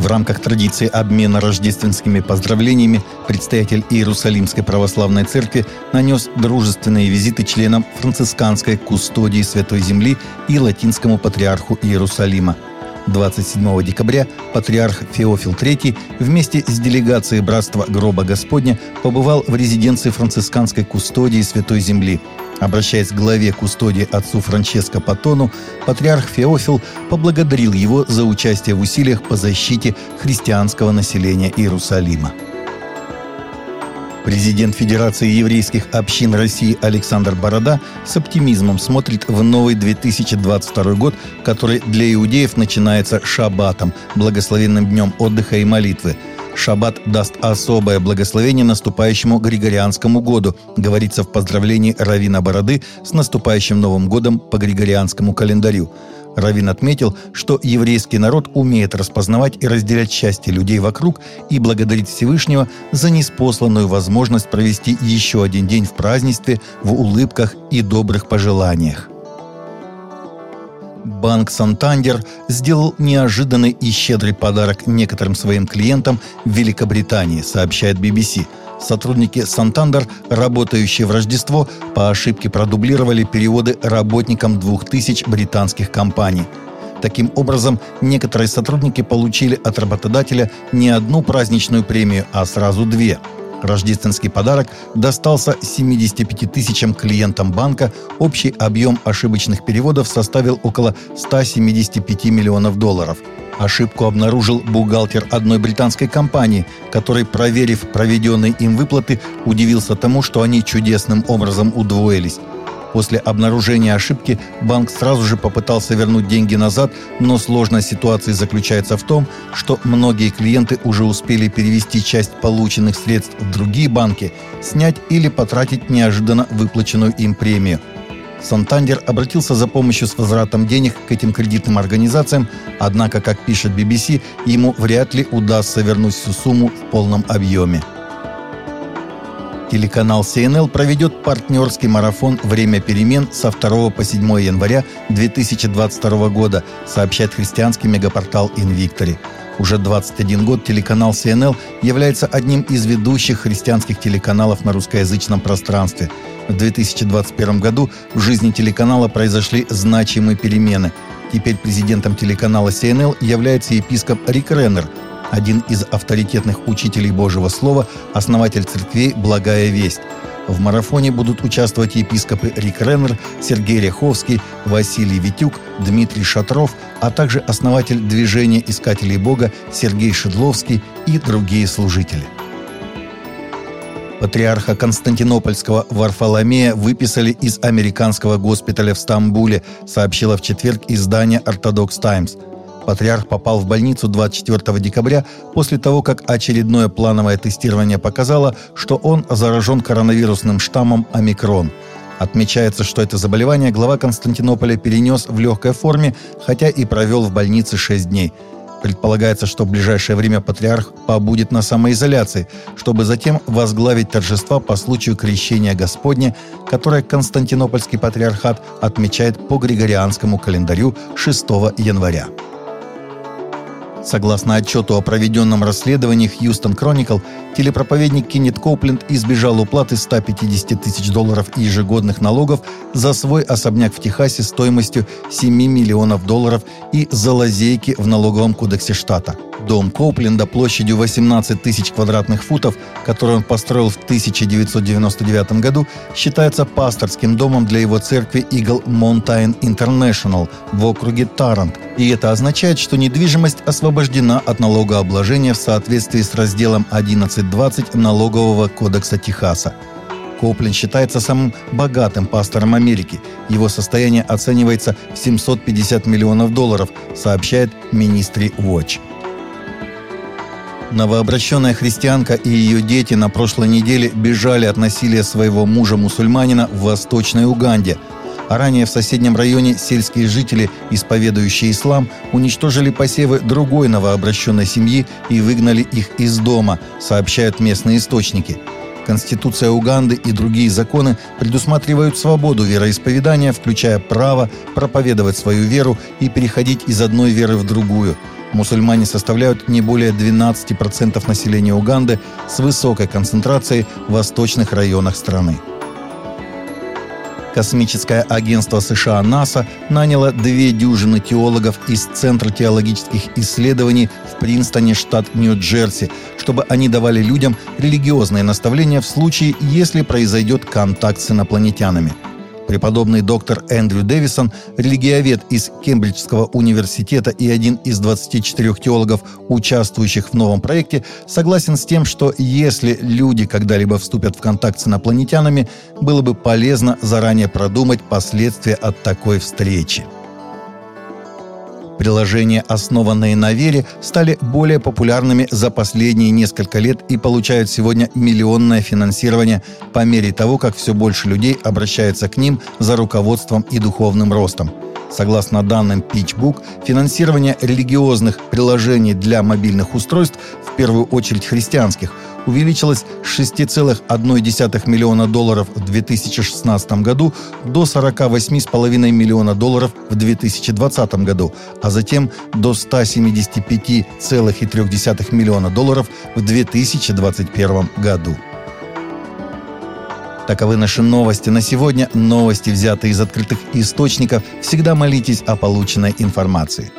В рамках традиции обмена рождественскими поздравлениями предстоятель Иерусалимской православной церкви нанес дружественные визиты членам францисканской кустодии Святой Земли и латинскому патриарху Иерусалима. 27 декабря патриарх Феофил III вместе с делегацией Братства Гроба Господня побывал в резиденции францисканской кустодии Святой Земли – Обращаясь к главе кустодии отцу Франческо Патону, патриарх Феофил поблагодарил его за участие в усилиях по защите христианского населения Иерусалима. Президент Федерации еврейских общин России Александр Борода с оптимизмом смотрит в новый 2022 год, который для иудеев начинается шаббатом, благословенным днем отдыха и молитвы – Шаббат даст особое благословение наступающему Григорианскому году, говорится в поздравлении Равина Бороды с наступающим Новым годом по Григорианскому календарю. Равин отметил, что еврейский народ умеет распознавать и разделять счастье людей вокруг и благодарит Всевышнего за неспосланную возможность провести еще один день в празднестве, в улыбках и добрых пожеланиях. Банк «Сантандер» сделал неожиданный и щедрый подарок некоторым своим клиентам в Великобритании, сообщает BBC. Сотрудники «Сантандер», работающие в Рождество, по ошибке продублировали переводы работникам 2000 британских компаний. Таким образом, некоторые сотрудники получили от работодателя не одну праздничную премию, а сразу две – Рождественский подарок достался 75 тысячам клиентам банка. Общий объем ошибочных переводов составил около 175 миллионов долларов. Ошибку обнаружил бухгалтер одной британской компании, который, проверив проведенные им выплаты, удивился тому, что они чудесным образом удвоились. После обнаружения ошибки банк сразу же попытался вернуть деньги назад, но сложность ситуации заключается в том, что многие клиенты уже успели перевести часть полученных средств в другие банки, снять или потратить неожиданно выплаченную им премию. Сантандер обратился за помощью с возвратом денег к этим кредитным организациям, однако, как пишет BBC, ему вряд ли удастся вернуть всю сумму в полном объеме. Телеканал CNL проведет партнерский марафон «Время перемен» со 2 по 7 января 2022 года, сообщает христианский мегапортал «Инвиктори». Уже 21 год телеканал CNL является одним из ведущих христианских телеканалов на русскоязычном пространстве. В 2021 году в жизни телеканала произошли значимые перемены. Теперь президентом телеканала CNL является епископ Рик Реннер – один из авторитетных учителей Божьего Слова, основатель церквей «Благая весть». В марафоне будут участвовать епископы Рик Реннер, Сергей Ряховский, Василий Витюк, Дмитрий Шатров, а также основатель движения Искателей Бога Сергей Шедловский и другие служители. Патриарха Константинопольского Варфоломея выписали из американского госпиталя в Стамбуле, сообщила в четверг издание «Ортодокс Таймс». Патриарх попал в больницу 24 декабря после того, как очередное плановое тестирование показало, что он заражен коронавирусным штаммом омикрон. Отмечается, что это заболевание глава Константинополя перенес в легкой форме, хотя и провел в больнице 6 дней. Предполагается, что в ближайшее время патриарх побудет на самоизоляции, чтобы затем возглавить торжества по случаю крещения Господня, которое Константинопольский патриархат отмечает по Григорианскому календарю 6 января. Согласно отчету о проведенном расследовании Хьюстон Кроникл, телепроповедник Кеннет Коупленд избежал уплаты 150 тысяч долларов ежегодных налогов за свой особняк в Техасе стоимостью 7 миллионов долларов и за лазейки в налоговом кодексе штата – Дом Коупленда площадью 18 тысяч квадратных футов, который он построил в 1999 году, считается пасторским домом для его церкви Eagle Mountain International в округе Тарант. И это означает, что недвижимость освобождена от налогообложения в соответствии с разделом 11.20 Налогового кодекса Техаса. Коупленд считается самым богатым пастором Америки. Его состояние оценивается в 750 миллионов долларов, сообщает Ministry Watch. Новообращенная христианка и ее дети на прошлой неделе бежали от насилия своего мужа-мусульманина в Восточной Уганде. А ранее в соседнем районе сельские жители, исповедующие ислам, уничтожили посевы другой новообращенной семьи и выгнали их из дома, сообщают местные источники. Конституция Уганды и другие законы предусматривают свободу вероисповедания, включая право проповедовать свою веру и переходить из одной веры в другую – Мусульмане составляют не более 12% населения Уганды с высокой концентрацией в восточных районах страны. Космическое агентство США НАСА наняло две дюжины теологов из Центра теологических исследований в Принстоне, штат Нью-Джерси, чтобы они давали людям религиозные наставления в случае, если произойдет контакт с инопланетянами – Преподобный доктор Эндрю Дэвисон, религиовед из Кембриджского университета и один из 24 теологов, участвующих в новом проекте, согласен с тем, что если люди когда-либо вступят в контакт с инопланетянами, было бы полезно заранее продумать последствия от такой встречи. Приложения, основанные на вере, стали более популярными за последние несколько лет и получают сегодня миллионное финансирование по мере того, как все больше людей обращаются к ним за руководством и духовным ростом. Согласно данным PitchBook, финансирование религиозных приложений для мобильных устройств, в первую очередь христианских, увеличилось с 6,1 миллиона долларов в 2016 году до 48,5 миллиона долларов в 2020 году, а затем до 175,3 миллиона долларов в 2021 году. Таковы наши новости на сегодня. Новости, взятые из открытых источников. Всегда молитесь о полученной информации.